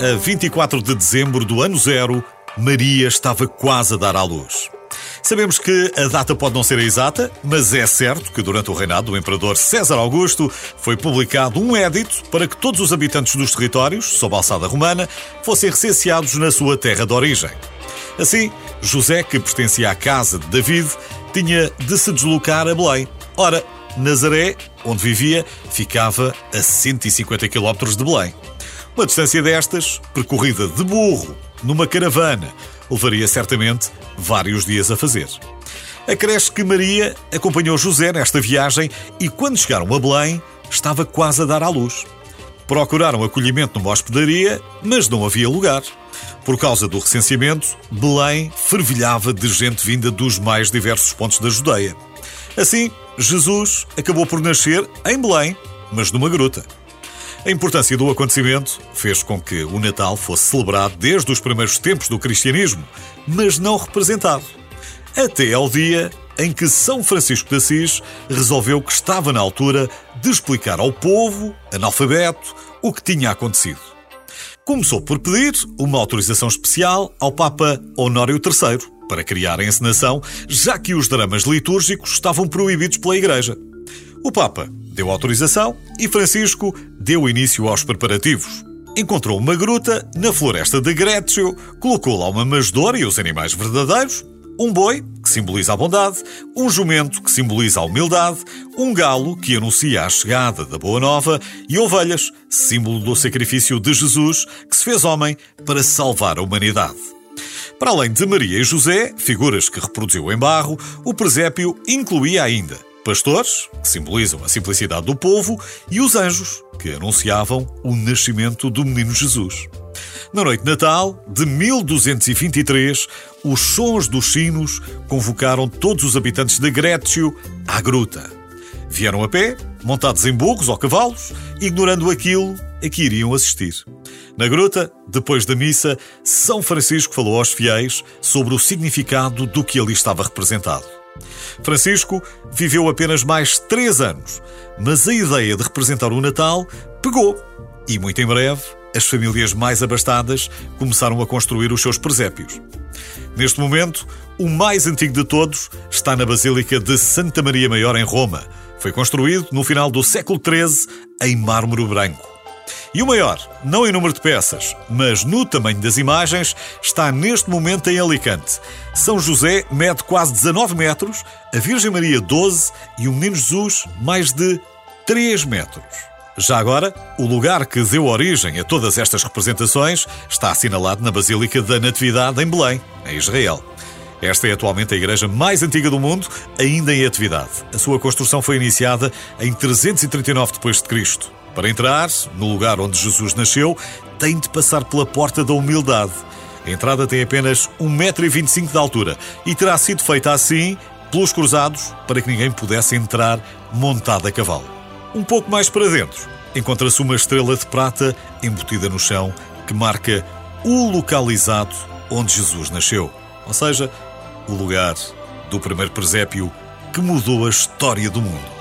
A 24 de dezembro do ano zero, Maria estava quase a dar à luz. Sabemos que a data pode não ser exata, mas é certo que durante o reinado do imperador César Augusto foi publicado um édito para que todos os habitantes dos territórios, sob a alçada romana, fossem recenseados na sua terra de origem. Assim, José, que pertencia à casa de David, tinha de se deslocar a Belém. Ora, Nazaré, onde vivia, ficava a 150 km de Belém. Uma distância destas, percorrida de burro, numa caravana, levaria certamente vários dias a fazer. Acresce que Maria acompanhou José nesta viagem e, quando chegaram a Belém, estava quase a dar à luz. Procuraram acolhimento numa hospedaria, mas não havia lugar. Por causa do recenseamento, Belém fervilhava de gente vinda dos mais diversos pontos da Judeia. Assim, Jesus acabou por nascer em Belém, mas numa gruta. A importância do acontecimento fez com que o Natal fosse celebrado desde os primeiros tempos do cristianismo, mas não representado. Até ao dia em que São Francisco de Assis resolveu que estava na altura de explicar ao povo, analfabeto, o que tinha acontecido. Começou por pedir uma autorização especial ao Papa Honório III para criar a encenação, já que os dramas litúrgicos estavam proibidos pela Igreja. O Papa deu autorização e Francisco deu início aos preparativos. Encontrou uma gruta na floresta de Grécio, colocou lá uma masdora e os animais verdadeiros, um boi, que simboliza a bondade, um jumento, que simboliza a humildade, um galo, que anuncia a chegada da Boa Nova, e ovelhas, símbolo do sacrifício de Jesus, que se fez homem para salvar a humanidade. Para além de Maria e José, figuras que reproduziu em barro, o presépio incluía ainda pastores, que simbolizam a simplicidade do povo, e os anjos, que anunciavam o nascimento do menino Jesus. Na noite de Natal de 1223, os sons dos sinos convocaram todos os habitantes de Grécio à gruta. Vieram a pé, montados em burros ou cavalos, ignorando aquilo a que iriam assistir. Na gruta, depois da missa, São Francisco falou aos fiéis sobre o significado do que ali estava representado. Francisco viveu apenas mais três anos, mas a ideia de representar o Natal pegou e, muito em breve, as famílias mais abastadas começaram a construir os seus presépios. Neste momento, o mais antigo de todos está na Basílica de Santa Maria Maior, em Roma. Foi construído no final do século XIII em mármore branco. E o maior, não em número de peças, mas no tamanho das imagens, está neste momento em Alicante. São José mede quase 19 metros, a Virgem Maria 12 e o Menino Jesus mais de 3 metros. Já agora, o lugar que deu origem a todas estas representações está assinalado na Basílica da Natividade em Belém, em Israel. Esta é atualmente a igreja mais antiga do mundo, ainda em atividade. A sua construção foi iniciada em 339 d.C. Para entrar no lugar onde Jesus nasceu, tem de passar pela porta da humildade. A entrada tem apenas 1,25m de altura e terá sido feita assim pelos cruzados para que ninguém pudesse entrar montado a cavalo. Um pouco mais para dentro, encontra-se uma estrela de prata embutida no chão que marca o local exato onde Jesus nasceu, ou seja, o lugar do primeiro presépio que mudou a história do mundo.